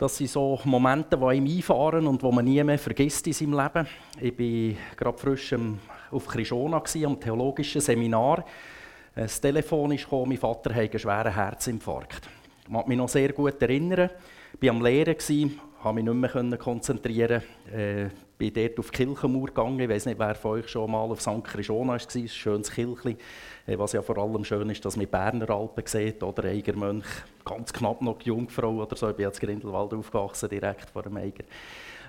Das sind so Momente, die einem einfahren und die man nie mehr vergisst in seinem Leben. Ich war gerade frisch auf Krishona, am theologischen Seminar. Das Telefon gekommen, mein Vater hatte einen schweren Herzinfarkt. Ich kann mich noch sehr gut erinnern. Ich war am Lehren, konnte mich nicht mehr konzentrieren. Äh, bin dort auf die Kirchenmauer gegangen. Ich weiß nicht, wer von euch schon mal auf St. Krishona war. Ein schönes Kirchchen. Äh, was ja vor allem schön ist, dass man Berner Alpen sieht, oder Eigermönch, ganz knapp noch die Jungfrau oder so. Ich bin jetzt Grindelwald aufgewachsen, direkt vor dem Eiger.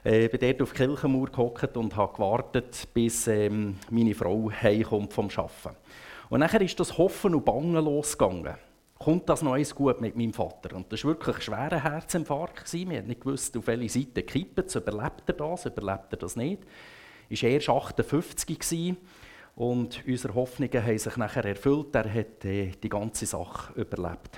Äh, ich bin dort auf die Kirchenmauer gehockt und habe gewartet, bis ähm, meine Frau heimkommt vom Arbeiten. Und dann ist das Hoffen und Bangen losgegangen. Kommt das noch eins gut mit meinem Vater? Und das war wirklich ein schwerer Herzinfarkt. Wir haben nicht gewusst, auf welche Seite kippen Überlebt er das, überlebt er das nicht? Er war erst 58 gewesen. Und unsere Hoffnungen haben sich nachher erfüllt. Er hat äh, die ganze Sache überlebt.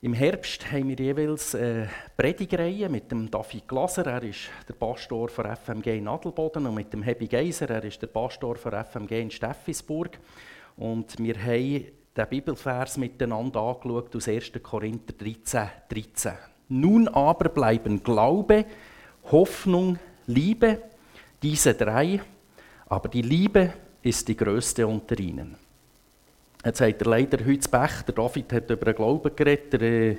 Im Herbst haben wir jeweils eine Predigreihe mit dem David Glaser, er ist der Pastor von FMG in Adelboden, und mit dem Hebi Geiser, er ist der Pastor von FMG in Steffisburg. Und wir haben den Bibelvers miteinander angeschaut aus 1. Korinther 13, 13. Nun aber bleiben Glaube, Hoffnung, Liebe, diese drei, aber die Liebe ist die größte unter ihnen. Jetzt hat er leider heute Pech, der David hat über den Glauben geredet, der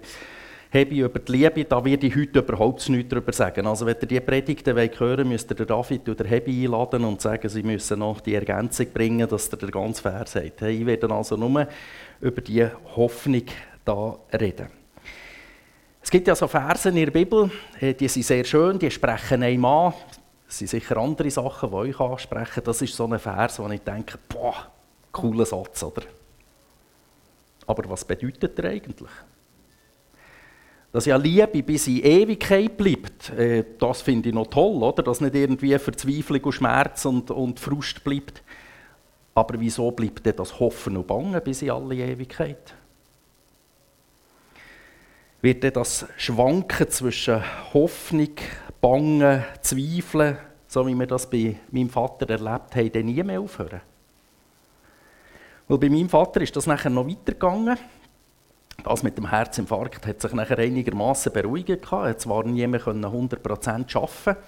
äh, Hebi über die Liebe, da werde ich heute überhaupt nichts darüber sagen. Also wenn ihr diese Predigten hören wollt, müsst ihr David oder Hebi einladen und sagen, sie müssen noch die Ergänzung bringen, dass ihr den ganzen Vers sagt. Ich werde also nur über die Hoffnung da reden. Es gibt ja so Versen in der Bibel, die sind sehr schön, die sprechen einem an. Es sind sicher andere Sachen, die euch ansprechen. Das ist so ein Vers, wo ich denke, boah, cooler Satz, oder? Aber was bedeutet er eigentlich? Dass ja Liebe bis in Ewigkeit bleibt, äh, das finde ich noch toll, oder? Dass nicht irgendwie Verzweiflung und Schmerz und, und Frust bleibt. Aber wieso bleibt denn das Hoffen und Bangen bis in alle Ewigkeit? Wird denn das Schwanken zwischen Hoffnung, Bangen, Zweifeln, so wie wir das bei meinem Vater erlebt haben, dann nie mehr aufhören. Weil bei meinem Vater ist das nachher noch weitergegangen. Das mit dem Herzinfarkt hat sich nachher einigermaßen beruhigt. Er konnte zwar nie mehr 100% arbeiten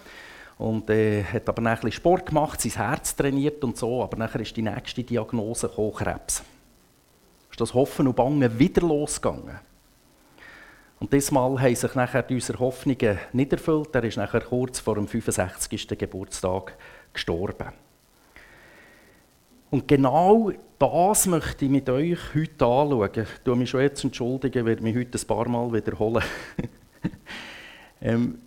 und äh, hat aber ein Sport gemacht, sein Herz trainiert und so, aber nachher ist die nächste Diagnose gekommen, Krebs. Ist das Hoffen und Bangen wieder losgegangen. Und diesmal haben sich nachher unsere Hoffnungen nicht erfüllt. Er ist nachher kurz vor dem 65. Geburtstag gestorben. Und genau das möchte ich mit euch heute anschauen. Ich tue mich schon jetzt entschuldigen, werde mich heute ein paar Mal wiederholen. ähm,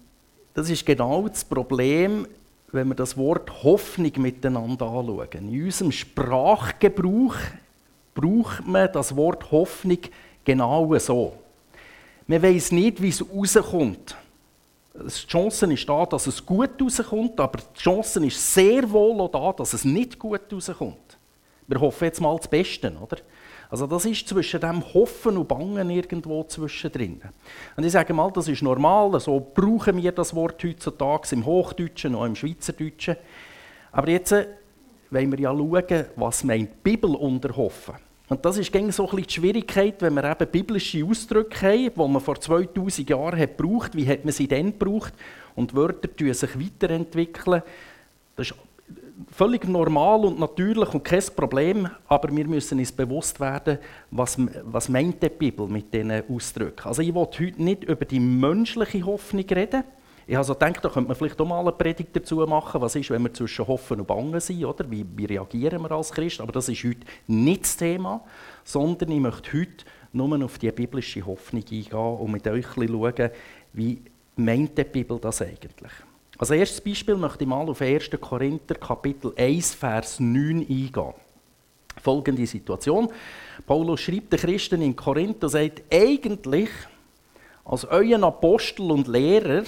das ist genau das Problem, wenn wir das Wort Hoffnung miteinander anschauen. In unserem Sprachgebrauch braucht man das Wort Hoffnung genau so. Man weiß nicht, wie es rauskommt. Die Chance ist da, dass es gut rauskommt, aber die Chance ist sehr wohl auch da, dass es nicht gut rauskommt. Wir hoffen jetzt mal das Beste, oder? Also das ist zwischen dem Hoffen und Bangen irgendwo zwischendrin. Und ich sage mal, das ist normal, so brauchen wir das Wort heutzutage im Hochdeutschen und im Schweizerdeutschen. Aber jetzt äh, wollen wir ja schauen, was meint die Bibel unter Hoffen. Und das ist so ein die Schwierigkeit, wenn wir eben biblische Ausdrücke haben, die man vor 2000 Jahren hat gebraucht. Wie hat man sie denn gebraucht? Und Wörter entwickeln sich weiterentwickeln. Das ist völlig normal und natürlich und kein Problem, aber wir müssen uns bewusst werden, was, was meint die Bibel mit diesen Ausdrücken. Also ich will heute nicht über die menschliche Hoffnung reden. Ich habe so da könnte man vielleicht auch mal eine Predigt dazu machen, was ist, wenn wir zwischen Hoffen und Bangen sind, oder? Wie, wie reagieren wir als Christ? Aber das ist heute nicht das Thema, sondern ich möchte heute nur auf die biblische Hoffnung eingehen und mit euch schauen, wie meint die Bibel das eigentlich? Als erstes Beispiel möchte ich mal auf 1. Korinther Kapitel 1, Vers 9 eingehen. Folgende Situation. Paulus schreibt den Christen in Korinth und sagt, eigentlich als euren Apostel und Lehrer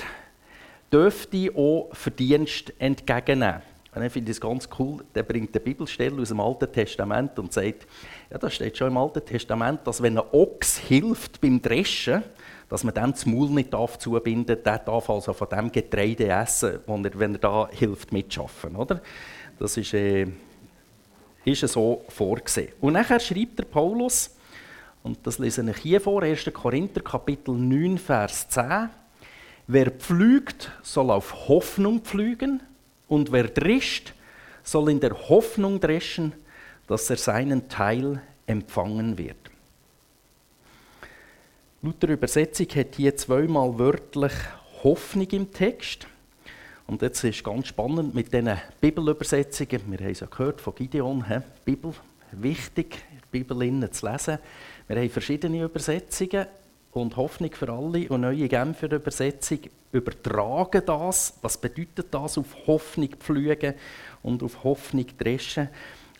dürft ihr auch Verdienst entgegennehmen. Und ich finde es ganz cool, der bringt eine Bibelstelle aus dem Alten Testament und sagt, ja, da steht schon im Alten Testament, dass wenn ein Ochs hilft beim Dreschen, dass man dem das Maul nicht darf zubinden darf. Der darf also von dem Getreide essen, er, wenn er da hilft mitschaffen. Oder? Das ist, äh, ist so vorgesehen. Und nachher schreibt der Paulus, Und das lese ich hier vor, 1. Korinther Kapitel 9, Vers 10. Wer pflügt, soll auf Hoffnung pflügen, und wer drischt, soll in der Hoffnung dreschen, dass er seinen Teil empfangen wird. Luther Übersetzung hat hier zweimal wörtlich Hoffnung im Text. Und jetzt ist ganz spannend mit diesen Bibelübersetzungen. Wir haben es ja gehört von Gideon, he? Bibel, wichtig, die Bibel zu lesen. Wir haben verschiedene Übersetzungen und Hoffnung für alle und neue Genfer Übersetzung übertragen das. Was bedeutet das, auf Hoffnung pflügen und auf Hoffnung dreschen?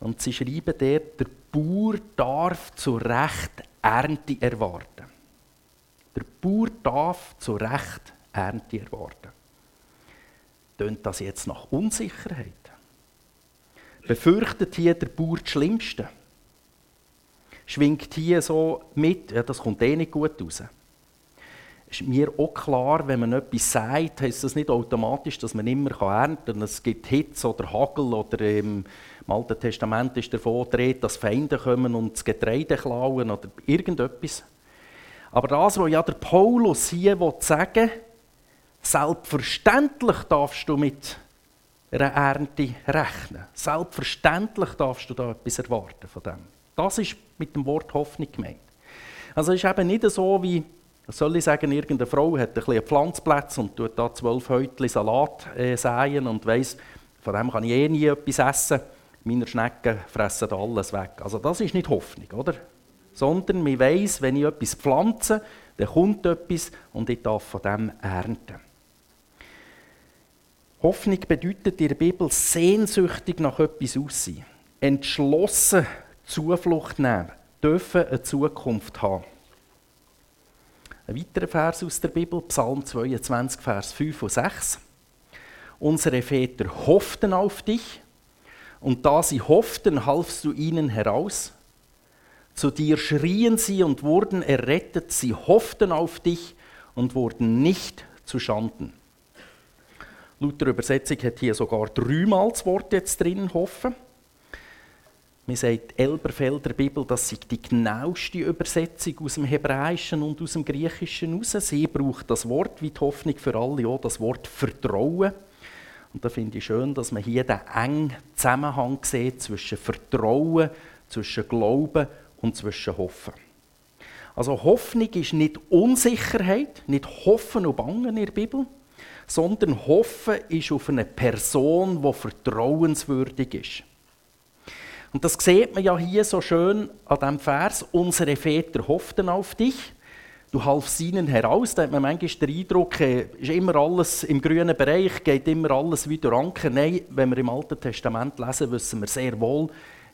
Und sie schreiben dort, der Bauer darf zu Recht Ernte erwarten. Der Bauer darf zu Recht Ernte erwarten. Tönt das jetzt nach Unsicherheit? Befürchtet hier der Bauer das Schlimmste? Schwingt hier so mit, ja, das kommt eh nicht gut raus. Ist mir auch klar, wenn man etwas sagt, heisst das nicht automatisch, dass man immer ernten kann. Es gibt Hitze oder Hagel oder im Alten Testament ist davon gedreht, dass Feinde kommen und das Getreide klauen oder irgendetwas. Aber das, was ja der Paulus hier sagen will, selbstverständlich darfst du mit einer Ernte rechnen. Selbstverständlich darfst du da etwas erwarten von dem. Das ist mit dem Wort Hoffnung gemeint. Also es ist eben nicht so wie, soll ich sagen, irgendeine Frau hat ein bisschen Pflanzplatz und tut da zwölf Häutchen Salat äh, säen und weiss, von dem kann ich eh nie etwas essen. Meine Schnecken fressen alles weg. Also das ist nicht Hoffnung, oder? sondern man weiß, wenn ich etwas pflanze, dann kommt etwas und ich darf von dem ernten. Hoffnung bedeutet in der Bibel sehnsüchtig nach etwas aussehen, entschlossen Zuflucht nehmen, dürfen eine Zukunft haben. Ein weiterer Vers aus der Bibel, Psalm 22, Vers 5 und 6. Unsere Väter hofften auf dich, und da sie hofften, halfst du ihnen heraus. Zu dir schrien sie und wurden errettet, sie hofften auf dich und wurden nicht zu Schanden. Luther Übersetzung hat hier sogar dreimal das Wort jetzt drin, hoffen. Man sagt Elberfelder Bibel, das sei die genaueste Übersetzung aus dem Hebräischen und aus dem Griechischen heraus. Sie braucht das Wort, wie die Hoffnung für alle, auch das Wort Vertrauen. Und da finde ich schön, dass man hier den engen Zusammenhang sieht zwischen Vertrauen, zwischen Glauben und zwischen Hoffen. Also Hoffnung ist nicht Unsicherheit, nicht Hoffen und Bangen in der Bibel, sondern Hoffen ist auf eine Person, die vertrauenswürdig ist. Und das sieht man ja hier so schön an diesem Vers. Unsere Väter hofften auf dich. Du halfst ihnen heraus. Da hat man manchmal den Eindruck, äh, ist immer alles im grünen Bereich, geht immer alles wieder ranken. Nein, wenn wir im Alten Testament lesen, wissen wir sehr wohl,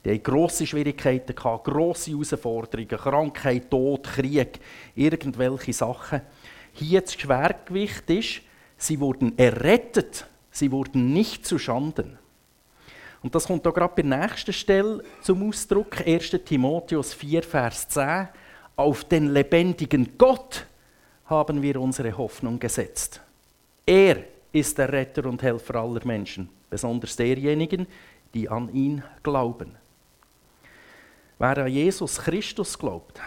die hatten grosse Schwierigkeiten, grosse Herausforderungen, Krankheit, Tod, Krieg, irgendwelche Sachen. Hier das Schwergewicht ist, sie wurden errettet, sie wurden nicht zu Schanden. Und das kommt auch gerade bei der nächsten Stelle zum Ausdruck, 1. Timotheus 4, Vers 10. Auf den lebendigen Gott haben wir unsere Hoffnung gesetzt. Er ist der Retter und Helfer aller Menschen, besonders derjenigen, die an ihn glauben. Wer an Jesus Christus glaubt,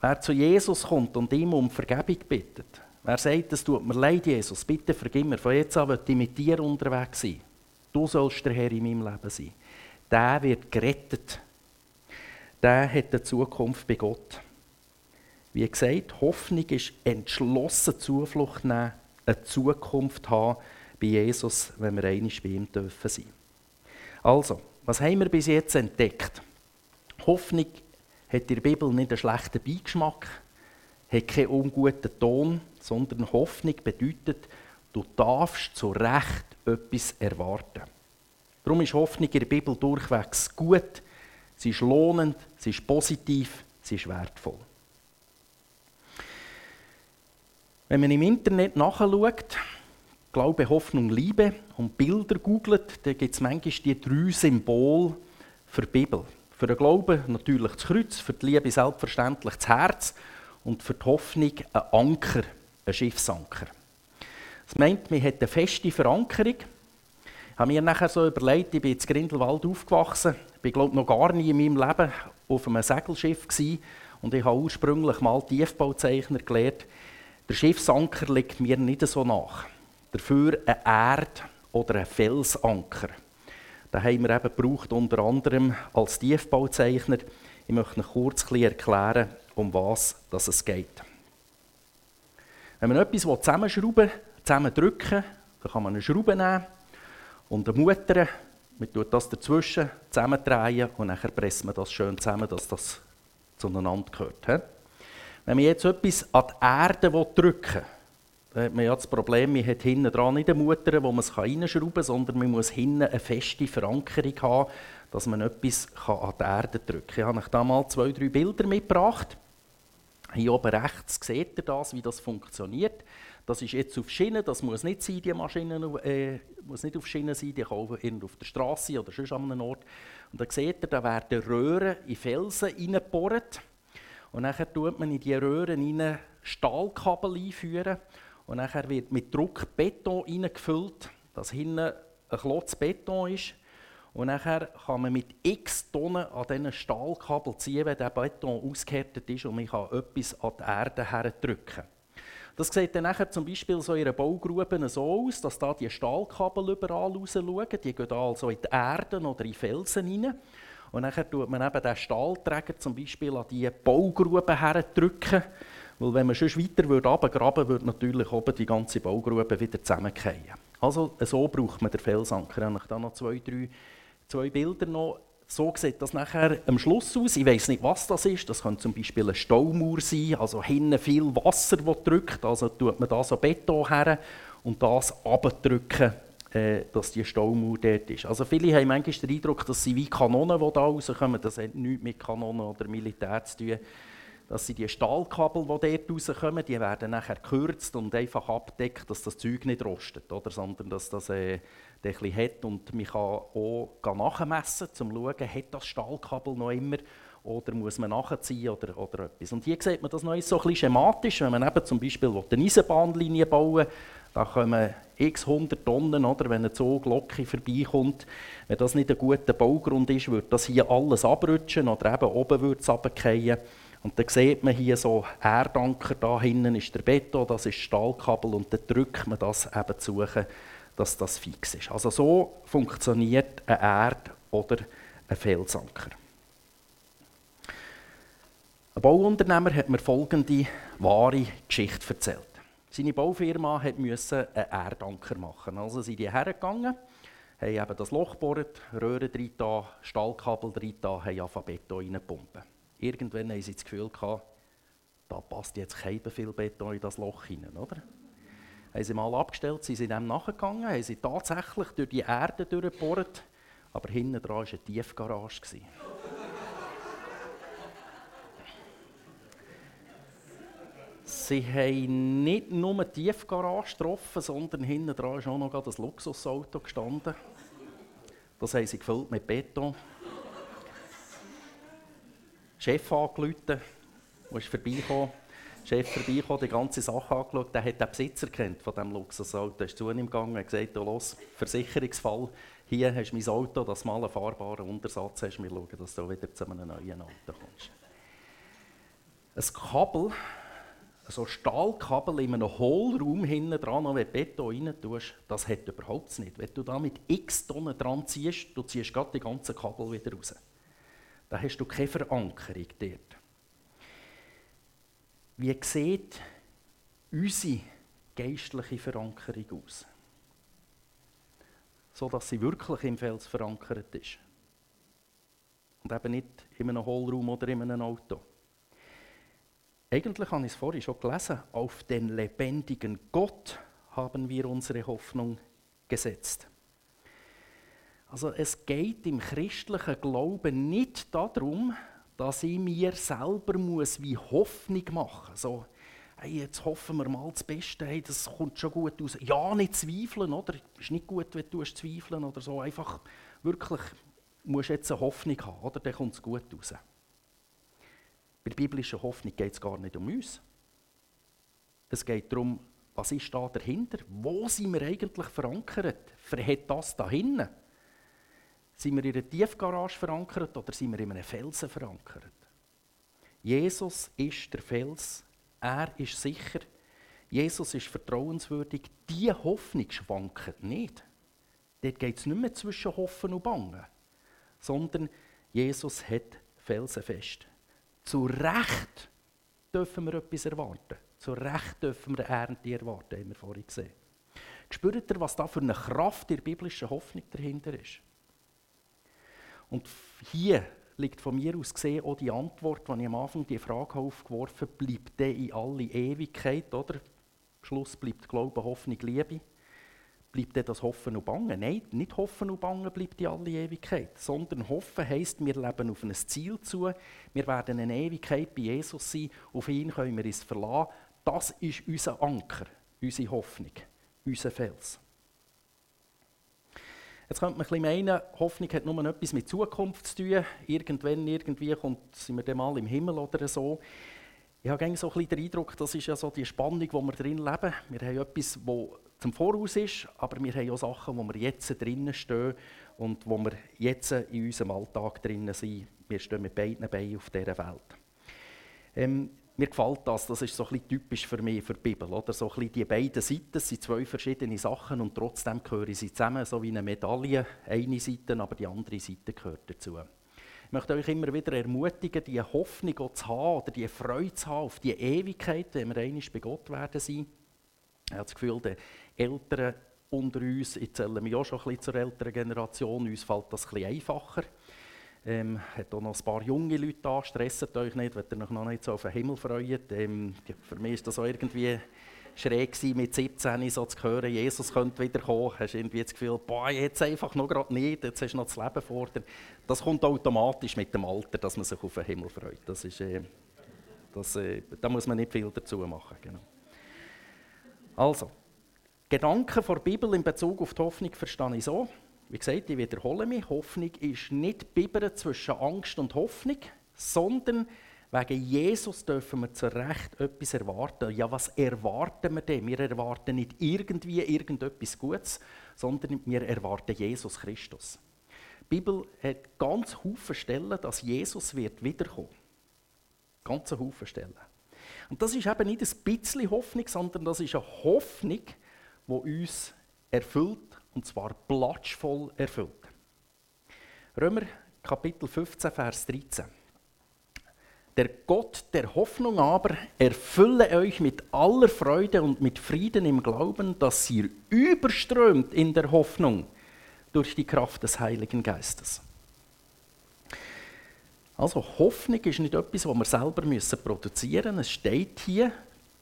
wer zu Jesus kommt und ihm um Vergebung bittet, wer sagt, es tut mir leid, Jesus, bitte vergib mir, von jetzt an will ich mit dir unterwegs sein, du sollst der Herr in meinem Leben sein, der wird gerettet. Der hat eine Zukunft bei Gott. Wie gesagt, Hoffnung ist entschlossen Zuflucht nehmen, eine Zukunft haben bei Jesus, wenn wir einmal bei ihm dürfen sein. Also, was haben wir bis jetzt entdeckt? Hoffnung hat in der Bibel nicht einen schlechten Beigeschmack, hat keinen unguten Ton, sondern Hoffnung bedeutet, du darfst zu Recht etwas erwarten. Darum ist Hoffnung in der Bibel durchwegs gut, sie ist lohnend, sie ist positiv, sie ist wertvoll. Wenn man im Internet nachschaut, Glaube, Hoffnung, Liebe und Bilder googelt, dann gibt es manchmal die drei Symbole für die Bibel. Für den Glauben natürlich das Kreuz, für die Liebe selbstverständlich das Herz und für die Hoffnung ein Anker, ein Schiffsanker. Das meint, man hat eine feste Verankerung. Ich habe mir nachher so überlegt, ich bin in Grindelwald aufgewachsen, ich glaube noch gar nie in meinem Leben auf einem Segelschiff gewesen. Und ich habe ursprünglich mal Tiefbauzeichner gelernt, der Schiffsanker liegt mir nicht so nach. Dafür ein Erd- oder ein Felsanker. Den haben wir eben gebraucht, unter anderem als Tiefbauzeichner. Ich möchte Ihnen kurz erklären, um was es geht. Wenn man etwas zusammenschrauben zusammendrücken dann kann man eine Schraube nehmen und eine Mutter, man tut das dazwischen zusammendrehen und dann presst man das schön zusammen, dass das zueinander gehört. Wenn man jetzt etwas an die Erde drücken will, dann hat man ja das Problem, man hat hinten dran nicht eine Mutter, wo man es reinschrauben kann, sondern man muss hinten eine feste Verankerung haben, dass man etwas an die Erde drücken kann. Ich habe euch da mal zwei, drei Bilder mitgebracht. Hier oben rechts seht ihr das, wie das funktioniert. Das ist jetzt auf Schienen, das muss nicht sein, die Maschine äh, muss nicht auf Schienen sein, die kann auf der Straße oder sonst an einem Ort. Und dann seht ihr, da werden Röhren in Felsen hineingebohrt. Und dann tut man in diese Röhren hinein Stahlkabel einführen. Und dann wird mit Druck Beton hineingefüllt, dass hinten ein Klotz Beton ist. Und dann kann man mit x Tonnen an diesen Stahlkabel ziehen, wenn der Beton ausgehärtet ist und man kann etwas an die Erde herdrücken. Das sieht dann nachher zum Beispiel so in einer Baugrube so aus, dass da die Stahlkabel überall raus schauen. Die gehen also in die Erden oder in Felsen rein. Und dann tut man eben den Stahlträger zum Beispiel an diese Baugrube herdrücken. Weil wenn man schon weiter runtergraben würde, würde natürlich oben die ganze Baugrube wieder zusammenfallen. Also so braucht man den Felsanker. Ich habe da noch zwei, drei zwei Bilder noch so sieht das nachher am Schluss aus. Ich weiß nicht, was das ist. Das könnte zum Beispiel ein Staumauer sein, also hinten viel Wasser, das drückt. Also tut man da so Beton her und das abdrücken, äh, dass die Staumauer dort ist. Also viele haben manchmal den Eindruck, dass sie wie Kanonen, die da rauskommen. Das hat nichts mit Kanonen oder Militär zu tun. Das sind die Stahlkabel, die dort rauskommen, die werden nachher gekürzt und einfach abdeckt, dass das Zeug nicht rostet, oder? sondern dass das äh, ein hat. Und man kann auch nachmessen, um zu schauen, hat das Stahlkabel noch immer oder muss man nachziehen oder, oder etwas. Und hier sieht man das noch so ein bisschen schematisch, wenn man eben zum Beispiel eine Eisenbahnlinie bauen da kommen x 100 Tonnen, oder, wenn ein Zug locker vorbeikommt. Wenn das nicht ein guter Baugrund ist, wird das hier alles abrutschen oder eben oben wird es runterfallen. Und dann sieht man hier so Erdanker, da hinten ist der Beton, das ist Stahlkabel und dann drückt man das eben zu dass das fix ist. Also so funktioniert ein Erd- oder ein Felsanker. Ein Bauunternehmer hat mir folgende wahre Geschichte erzählt. Seine Baufirma musste einen Erdanker machen. Also sind die hergegangen, haben eben das Loch gebohrt, Röhren drin, Stahlkabel drin, haben Alphabeto reingepumpt. Irgendwann haben sie das Gefühl gehabt, da passt jetzt kein viel Beton in das Loch hinein, oder? haben sie mal abgestellt, sind sie dem nachgegangen, haben sie tatsächlich durch die Erde durchgebohrt, aber hinten dran war eine Tiefgarage. Sie haben nicht nur eine Tiefgarage getroffen, sondern hinten dran ist auch noch ein Luxusauto gestanden. Das haben sie gefüllt mit Beton. Chef angerufen, der ist vorbeigekommen. Chef vorbeigekommen, die ganze Sache angeschaut, der hat den Besitzer kennt von diesem Luxusauto. Er ist zu ihm gegangen und gesagt, los, Versicherungsfall, hier hast du mein Auto, das mal einen fahrbaren Untersatz hast, wir schauen, dass du wieder zu einem neuen Auto kommst. Ein Kabel, so ein Stahlkabel in einem Hohlraum hinten dran, wenn du Beton rein tust, das hat überhaupt nicht. Wenn du da mit x Tonnen dran ziehst, du ziehst gerade die ganzen Kabel wieder raus. Da hast du keine Verankerung dort. Wie sieht unsere geistliche Verankerung aus? So dass sie wirklich im Fels verankert ist. Und eben nicht in einem Hohlraum oder in einem Auto. Eigentlich habe ich es vorhin schon gelesen. Auf den lebendigen Gott haben wir unsere Hoffnung gesetzt. Also es geht im christlichen Glauben nicht darum, dass ich mir selber muss wie Hoffnung machen muss. So, hey, jetzt hoffen wir mal das Beste, hey, das kommt schon gut raus. Ja, nicht zweifeln, oder? Ist nicht gut, wenn du zweifeln oder so. Einfach wirklich, musst jetzt eine Hoffnung haben, oder? Dann kommt es gut raus. Bei der biblischen Hoffnung geht es gar nicht um uns. Es geht darum, was ist da dahinter? Wo sind wir eigentlich verankert? Verhält das da hinten? Sind wir in einer Tiefgarage verankert oder sind wir in einem Felsen verankert? Jesus ist der Fels, er ist sicher, Jesus ist vertrauenswürdig. Diese Hoffnung schwankt nicht. Dort geht es nicht mehr zwischen Hoffen und Bangen, sondern Jesus hat felsenfest. Zu Recht dürfen wir etwas erwarten. Zu Recht dürfen wir eine Ernte erwarten, haben wir vorhin gesehen. Spürt ihr, was da für eine Kraft der biblischen Hoffnung dahinter ist? Und hier liegt von mir aus gesehen auch die Antwort, wenn ich am Anfang die Frage aufgeworfen habe, bleibt der in alle Ewigkeit, oder? Schluss bleibt Glaube, Hoffnung, Liebe. Bleibt das Hoffen und Bangen? Nein, nicht Hoffen und Bangen bleibt in alle Ewigkeit, sondern Hoffen heisst, wir leben auf ein Ziel zu, wir werden eine Ewigkeit bei Jesus sein, auf ihn können wir uns verlassen. Das ist unser Anker, unsere Hoffnung, unser Fels. Jetzt könnte man ein meinen, Hoffnung hat nur etwas mit Zukunft zu tun. Irgendwann, irgendwie kommt, sind wir dann mal im Himmel oder so. Ich habe so ein den Eindruck, das ist ja so die Spannung, in wir drin leben. Wir haben etwas, das zum Voraus ist, aber wir haben auch Sachen, wo wir jetzt drinnen stehen und wo wir jetzt in unserem Alltag drinnen sind. Wir stehen mit beiden Beinen auf dieser Welt. Ähm, mir gefällt das, das ist so ein typisch für mich, für die Bibel. Oder? So ein die beiden Seiten sind zwei verschiedene Sachen und trotzdem gehören sie zusammen, so wie eine Medaille. Eine Seite, aber die andere Seite gehört dazu. Ich möchte euch immer wieder ermutigen, die Hoffnung zu haben oder die Freude zu haben auf die Ewigkeit, wenn wir einmal bei Gott werden sein. Ich habe das Gefühl, die Eltern unter uns, ich zähle mich auch schon ein bisschen zur älteren Generation, uns fällt das ein bisschen einfacher. Ähm, hat auch noch ein paar junge Leute da, stresset euch nicht, wenn ihr euch noch nicht so auf den Himmel freut. Ähm, für mich ist das auch irgendwie schräg gewesen, mit 17 so zu hören, Jesus könnte wiederkommen. Hast du irgendwie das Gefühl, boah, jetzt einfach noch gerade nicht, jetzt hast du noch das Leben vor dir. Das kommt automatisch mit dem Alter, dass man sich auf den Himmel freut. Das ist, äh, das, äh, da muss man nicht viel dazu machen. Genau. Also, Gedanken der Bibel in Bezug auf die Hoffnung verstehe ich so. Wie gesagt, ich wiederhole mich, Hoffnung ist nicht Bibel zwischen Angst und Hoffnung, sondern wegen Jesus dürfen wir zu Recht etwas erwarten. Ja, was erwarten wir denn? Wir erwarten nicht irgendwie irgendetwas Gutes, sondern wir erwarten Jesus Christus. Die Bibel hat ganz viele Stellen, dass Jesus wird wiederkommen. Ganz Haufen Stellen. Und das ist eben nicht ein bisschen Hoffnung, sondern das ist eine Hoffnung, die uns erfüllt und zwar platschvoll erfüllt. Römer Kapitel 15, Vers 13. Der Gott der Hoffnung aber erfülle euch mit aller Freude und mit Frieden im Glauben, dass ihr überströmt in der Hoffnung durch die Kraft des Heiligen Geistes. Also Hoffnung ist nicht etwas, was wir selber produzieren müssen. Es steht hier,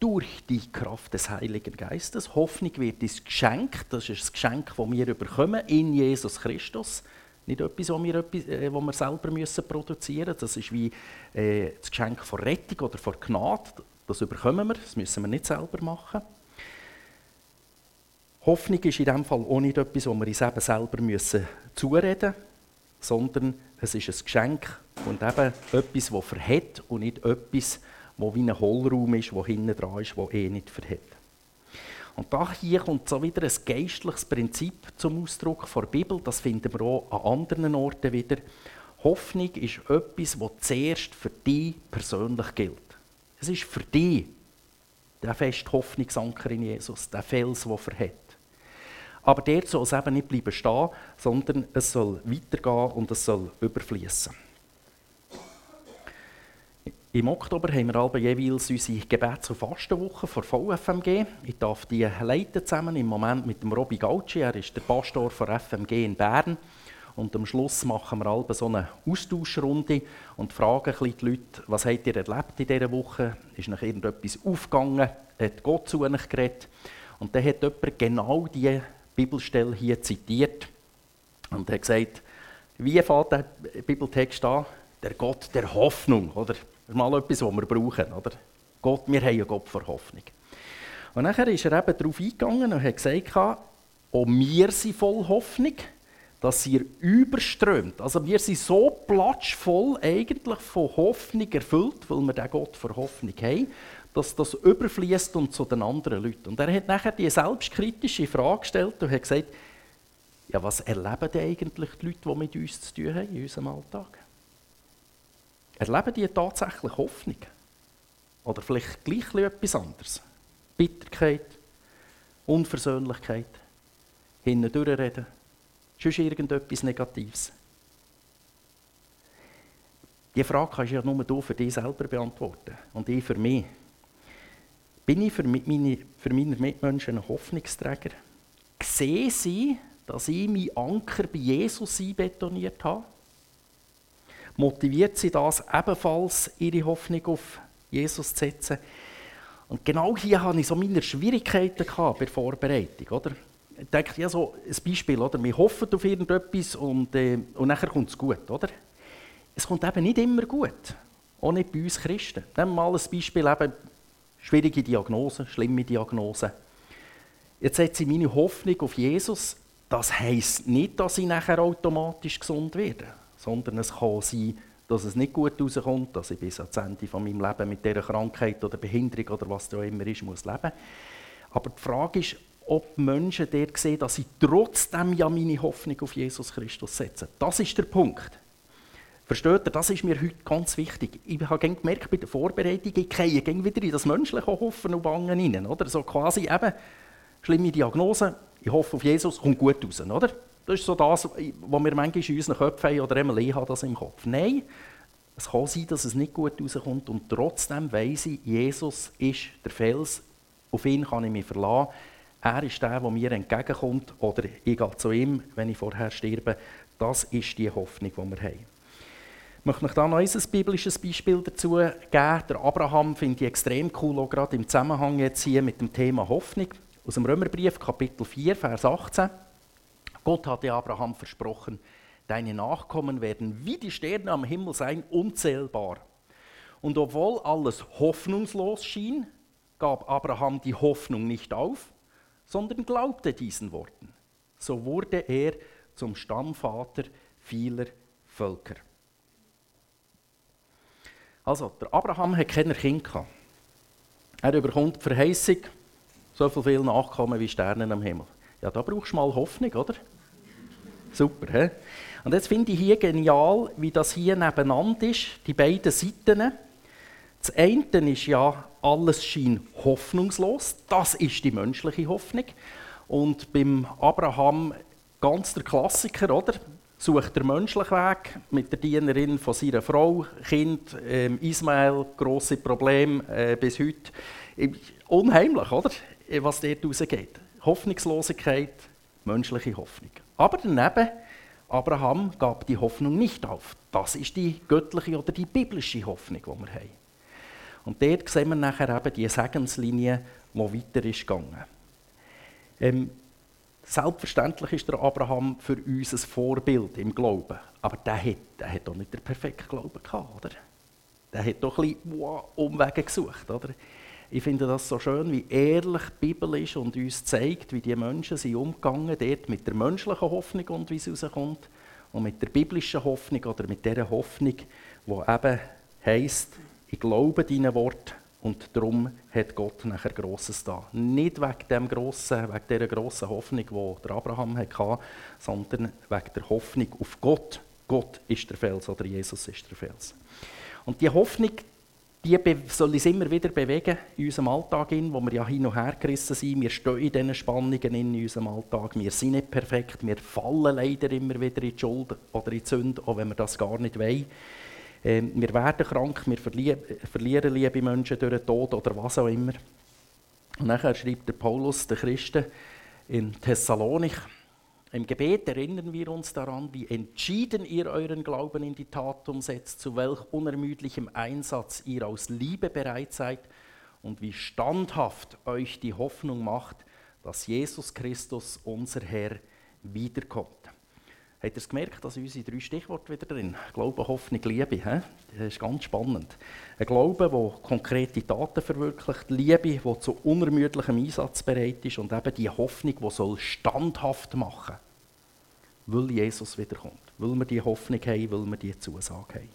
durch die Kraft des Heiligen Geistes. Hoffnung wird uns geschenkt. Das ist das Geschenk, das wir bekommen in Jesus Christus. Nicht etwas, das wir, äh, wir selber müssen produzieren müssen. Das ist wie äh, das Geschenk von Rettung oder von Gnade. Das bekommen wir, das müssen wir nicht selber machen. Hoffnung ist in diesem Fall auch nicht etwas, das wir uns eben selber müssen zureden müssen, sondern es ist ein Geschenk und eben etwas, das verhält und nicht etwas, wo wie ein Hohlraum ist, wo hinten dran ist, wo eh nicht verhält. Und da hier kommt so wieder ein geistliches Prinzip zum Ausdruck von der Bibel. Das finden wir auch an anderen Orten wieder. Hoffnung ist etwas, das zuerst für dich persönlich gilt. Es ist für dich der feste Hoffnungsanker in Jesus, der Fels, der verhält. Aber der soll es eben nicht bleiben stehen, sondern es soll weitergehen und es soll überfließen. Im Oktober haben wir aber jeweils unsere Gebets- und Fastenwoche vor VFMG. Ich darf die leiten zusammen im Moment mit dem Robi Gauci. Er ist der Pastor von FMG in Bern. Und am Schluss machen wir alle so eine Austauschrunde und fragen ein bisschen die Leute, was habt ihr erlebt in dieser Woche? Ist noch irgendetwas aufgegangen? Hat Gott zu euch geredet? Und dann hat jemand genau diese Bibelstelle hier zitiert und hat gesagt, wie fängt der Bibeltext an? Der Gott der Hoffnung, oder? Das ist mal etwas, was wir brauchen. Oder? Gott, wir haben einen Gott für Hoffnung. Und dann ist er eben darauf eingegangen und hat gesagt, auch wir sind voll Hoffnung, dass ihr überströmt. Also wir sind so platschvoll eigentlich von Hoffnung erfüllt, weil wir den Gott für Hoffnung haben, dass das überfließt und zu den anderen Leuten. Und er hat nachher die selbstkritische Frage gestellt und hat gesagt, ja, was erleben denn eigentlich die Leute, die mit uns zu tun haben in unserem Alltag? Erleben die tatsächlich Hoffnung? Oder vielleicht gleich etwas anderes? Bitterkeit, Unversöhnlichkeit, hinten durchreden, sonst irgendetwas Negatives. Diese Frage kannst du ja nur du für dich selber beantworten und ich für mich. Bin ich für meine, für meine Mitmenschen ein Hoffnungsträger? Sehe sie, dass ich meinen Anker bei Jesus einbetoniert habe? Motiviert sie das ebenfalls, ihre Hoffnung auf Jesus zu setzen? Und genau hier hatte ich so meine Schwierigkeiten bei der Vorbereitung. Oder? Ich denke, ja, so ein Beispiel, oder? wir hoffen auf irgendetwas und, äh, und nachher kommt es gut. Oder? Es kommt eben nicht immer gut, auch nicht bei uns Christen. Nehmen wir mal ein Beispiel, eben schwierige Diagnosen, schlimme Diagnosen. Jetzt setze ich meine Hoffnung auf Jesus. Das heisst nicht, dass ich nachher automatisch gesund werde, sondern es kann sein, dass es nicht gut rauskommt, dass ich bis ans Ende von meinem Leben mit dieser Krankheit oder Behinderung oder was da immer ist, muss leben. Aber die Frage ist, ob Menschen dort sehen, dass sie trotzdem ja meine Hoffnung auf Jesus Christus setzen. Das ist der Punkt. Versteht ihr, das ist mir heute ganz wichtig. Ich habe gemerkt bei der Vorbereitung, ich gehe wieder in das menschliche Hoffen und Bangen hinein. Oder? So quasi eben, schlimme Diagnose, ich hoffe auf Jesus, kommt gut raus. Oder? Das ist so das, was wir manchmal in unseren Köpfen haben, oder einmal ich habe das im Kopf. Nein, es kann sein, dass es nicht gut rauskommt und trotzdem weiss ich, Jesus ist der Fels, auf ihn kann ich mich verlassen. Er ist der, der mir entgegenkommt oder ich gehe zu ihm, wenn ich vorher sterbe. Das ist die Hoffnung, die wir haben. Ich möchte euch da noch ein biblisches Beispiel dazu geben. Der Abraham finde ich extrem cool, auch gerade im Zusammenhang jetzt hier mit dem Thema Hoffnung. Aus dem Römerbrief, Kapitel 4, Vers 18. Gott hatte Abraham versprochen, deine Nachkommen werden wie die Sterne am Himmel sein, unzählbar. Und obwohl alles hoffnungslos schien, gab Abraham die Hoffnung nicht auf, sondern glaubte diesen Worten. So wurde er zum Stammvater vieler Völker. Also, der Abraham hat keine Kinder. Er überkommt die Verheißung, so viel Nachkommen wie Sterne am Himmel. Ja, da brauchst du mal Hoffnung, oder? Super, he? Und jetzt finde ich hier genial, wie das hier nebeneinander ist, die beiden Seiten. Das eine ist ja, alles scheint hoffnungslos. Das ist die menschliche Hoffnung. Und beim Abraham ganz der Klassiker, oder? Sucht der menschliche Weg mit der Dienerin von seiner Frau, Kind, ähm, Ismael, große Probleme äh, bis heute. Unheimlich, oder? Was dort rausgeht. Hoffnungslosigkeit, menschliche Hoffnung. Aber daneben, Abraham gab die Hoffnung nicht auf. Das ist die göttliche oder die biblische Hoffnung, die wir haben. Und dort sehen wir nachher eben die Segenslinie, die weiter ist gegangen. Ähm, selbstverständlich ist der Abraham für uns ein Vorbild im Glauben. Aber der hat, der hat doch nicht den perfekten Glauben gehabt, oder? Der hat doch ein bisschen Umwege gesucht, oder? Ich finde das so schön, wie ehrlich die Bibel ist und uns zeigt, wie die Menschen sind umgegangen dort mit der menschlichen Hoffnung und wie es rauskommt und mit der biblischen Hoffnung oder mit der Hoffnung, die eben heisst, ich glaube deinen Wort und darum hat Gott nachher Grosses da. Nicht wegen, dem grossen, wegen dieser grossen Hoffnung, die Abraham hatte, sondern wegen der Hoffnung auf Gott. Gott ist der Fels oder Jesus ist der Fels. Und die Hoffnung, die soll uns immer wieder bewegen in unserem Alltag, wo wir ja hin und her gerissen sind. Wir stehen in diesen Spannungen in unserem Alltag. Wir sind nicht perfekt. Wir fallen leider immer wieder in die Schuld oder in die Sünde, auch wenn wir das gar nicht wollen. Ähm, wir werden krank, wir verlieren liebe Menschen durch den Tod oder was auch immer. Und nachher schreibt der Paulus, der Christen, in Thessalonik, im Gebet erinnern wir uns daran, wie entschieden ihr euren Glauben in die Tat umsetzt, zu welch unermüdlichem Einsatz ihr aus Liebe bereit seid und wie standhaft euch die Hoffnung macht, dass Jesus Christus, unser Herr, wiederkommt. Habt ihr es gemerkt, dass unsere drei Stichworte wieder drin Glaube, Hoffnung, Liebe. He? Das ist ganz spannend. Ein Glaube, der konkrete Taten verwirklicht, Liebe, die zu unermüdlichem Einsatz bereit ist und eben die Hoffnung, die soll standhaft machen weil Jesus wiederkommt. Weil wir die Hoffnung haben, weil wir die Zusage haben.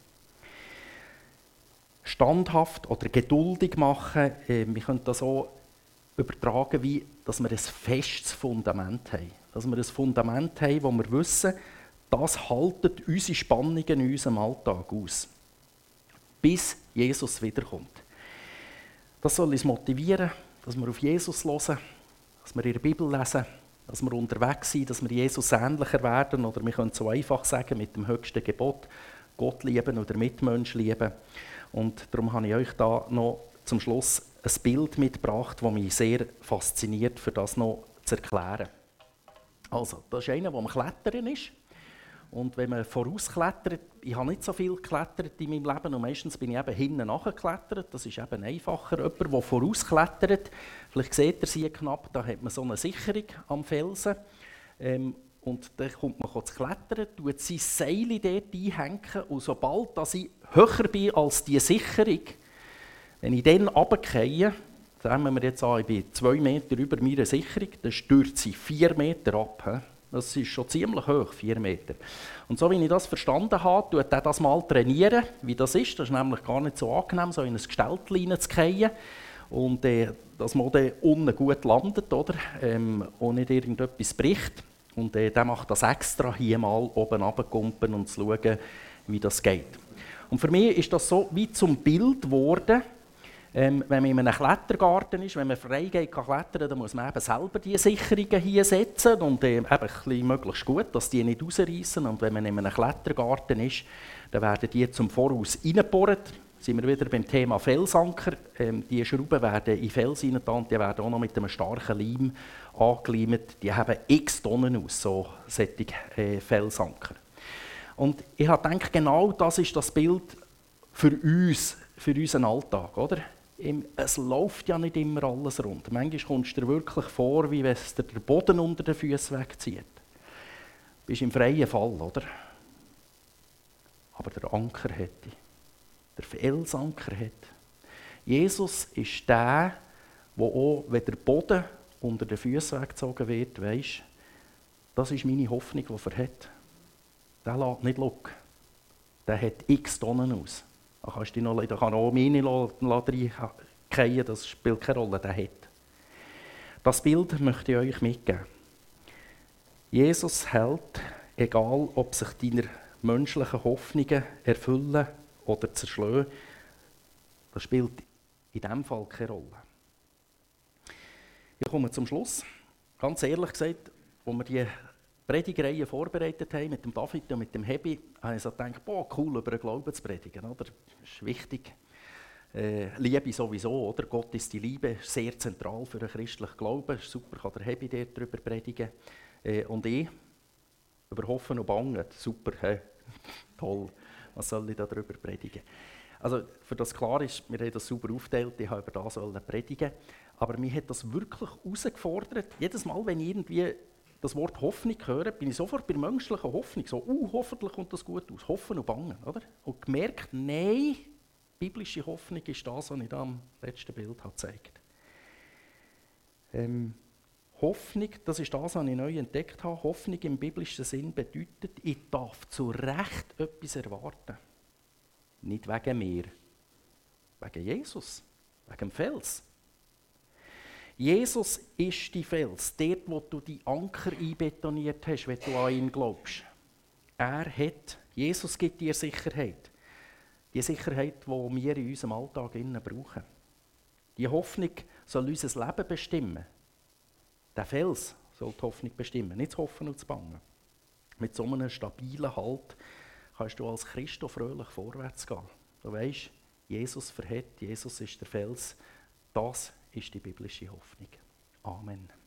Standhaft oder geduldig machen, äh, wir können das so übertragen, wie, dass wir ein festes Fundament haben. Dass wir ein Fundament haben, wo wir wissen, das haltet unsere Spannungen in unserem Alltag aus. bis Jesus wiederkommt. Das soll uns motivieren, dass wir auf Jesus hören, dass wir in der Bibel lesen, dass wir unterwegs sind, dass wir Jesus ähnlicher werden oder wir können so einfach sagen mit dem höchsten Gebot, Gott lieben oder Mitmensch lieben. Und darum habe ich euch da noch zum Schluss ein Bild mitgebracht, das mich sehr fasziniert, für das noch zu erklären. Also, das ist einer, der am Klettern ist. Und wenn man vorausklettert, ich habe nicht so viel geklettert in meinem Leben und meistens bin ich eben hinten nachgeklettert. Das ist eben einfacher. Jemand, der vorausklettert, vielleicht seht ihr sie knapp, da hat man so eine Sicherung am Felsen. Ähm, und dann kommt man zu klettern, tut sein Seil dort einhängen und sobald dass ich höher bin als die Sicherung, wenn ich dann runtergehe, sagen wir jetzt an, ich bin zwei Meter über meiner Sicherung, dann stürzt sie vier Meter ab. Das ist schon ziemlich hoch, vier Meter. Und so wie ich das verstanden habe, tut er das mal trainieren, wie das ist. Das ist nämlich gar nicht so angenehm, so in ein Gestell zu und äh, dass man dann unten gut landet, oder? Ähm, nicht irgendetwas bricht. Und äh, der macht das extra, hier mal oben runterkumpen und zu schauen, wie das geht. Und für mich ist das so wie zum Bild geworden, ähm, wenn man in einem Klettergarten ist, wenn man frei geht kann klettern, dann muss man eben selber die Sicherungen hier setzen und äh, eben ein bisschen möglichst gut, dass die nicht rausreißen. Und wenn man in einem Klettergarten ist, dann werden die zum Voraus reingebohrt. Sind wir wieder beim Thema Felsanker. Ähm, die Schrauben werden in Fels reingetan, die werden auch noch mit einem starken Leim angeleimt. Die haben x Tonnen aus, so solche äh, Felsanker. Und ich gedacht, genau das ist das Bild für uns, für unseren Alltag, oder? Es läuft ja nicht immer alles rund. Manchmal kommst du dir wirklich vor, wie wenn es dir den Boden unter den Füßen wegzieht. Du bist im freien Fall, oder? Aber der Anker hätte, der Felsanker hat. Jesus ist der, der auch, wenn der Boden unter den Füßen weggezogen wird, weisst, das ist meine Hoffnung, die er hat. Der lässt nicht schauen. Der hat x Tonnen aus. Da kannst du noch, da kann auch meine reinfallen, das spielt keine Rolle, der hat. Das Bild möchte ich euch mitgeben. Jesus hält, egal ob sich deine menschlichen Hoffnungen erfüllen oder zerschlagen, das spielt in diesem Fall keine Rolle. Ich komme zum Schluss. Ganz ehrlich gesagt, wo wir die Predigreihe vorbereitet haben mit dem David und mit dem Hebi, habe ich so gedacht, boah, cool, über den Glauben zu predigen. Oder? Ist wichtig. Äh, Liebe sowieso, oder? Gott ist die Liebe, sehr zentral für den christlichen Glauben. Super, kann der Hebi dort darüber predigen. Äh, und ich, über Hoffen und Bangen, super, hey. toll. Was soll ich darüber predigen? Also, für das klar ist, wir haben das super aufgeteilt, ich habe über das predigen. Aber mich hat das wirklich herausgefordert. Jedes Mal, wenn ich irgendwie das Wort Hoffnung höre, bin ich sofort bei der menschlichen Hoffnung. So, uh, hoffentlich kommt das gut aus. Hoffen und bangen. Oder? Und gemerkt, nein, biblische Hoffnung ist das, was ich da am letzten Bild habe gezeigt ähm, Hoffnung, das ist das, was ich neu entdeckt habe. Hoffnung im biblischen Sinn bedeutet, ich darf zu Recht etwas erwarten. Nicht wegen mir, wegen Jesus, wegen dem Fels. Jesus ist die Fels, dort, wo du die Anker einbetoniert hast, wenn du an ihn glaubst. Er hat, Jesus gibt dir Sicherheit. Die Sicherheit, die wir in unserem Alltag brauchen. Die Hoffnung soll unser Leben bestimmen. Der Fels soll die Hoffnung bestimmen, nicht das Hoffen und das Bangen. Mit so einem stabilen Halt kannst du als Christ fröhlich vorwärts gehen. Du weißt, Jesus verhält, Jesus ist der Fels. Das ist die biblische Hoffnung. Amen.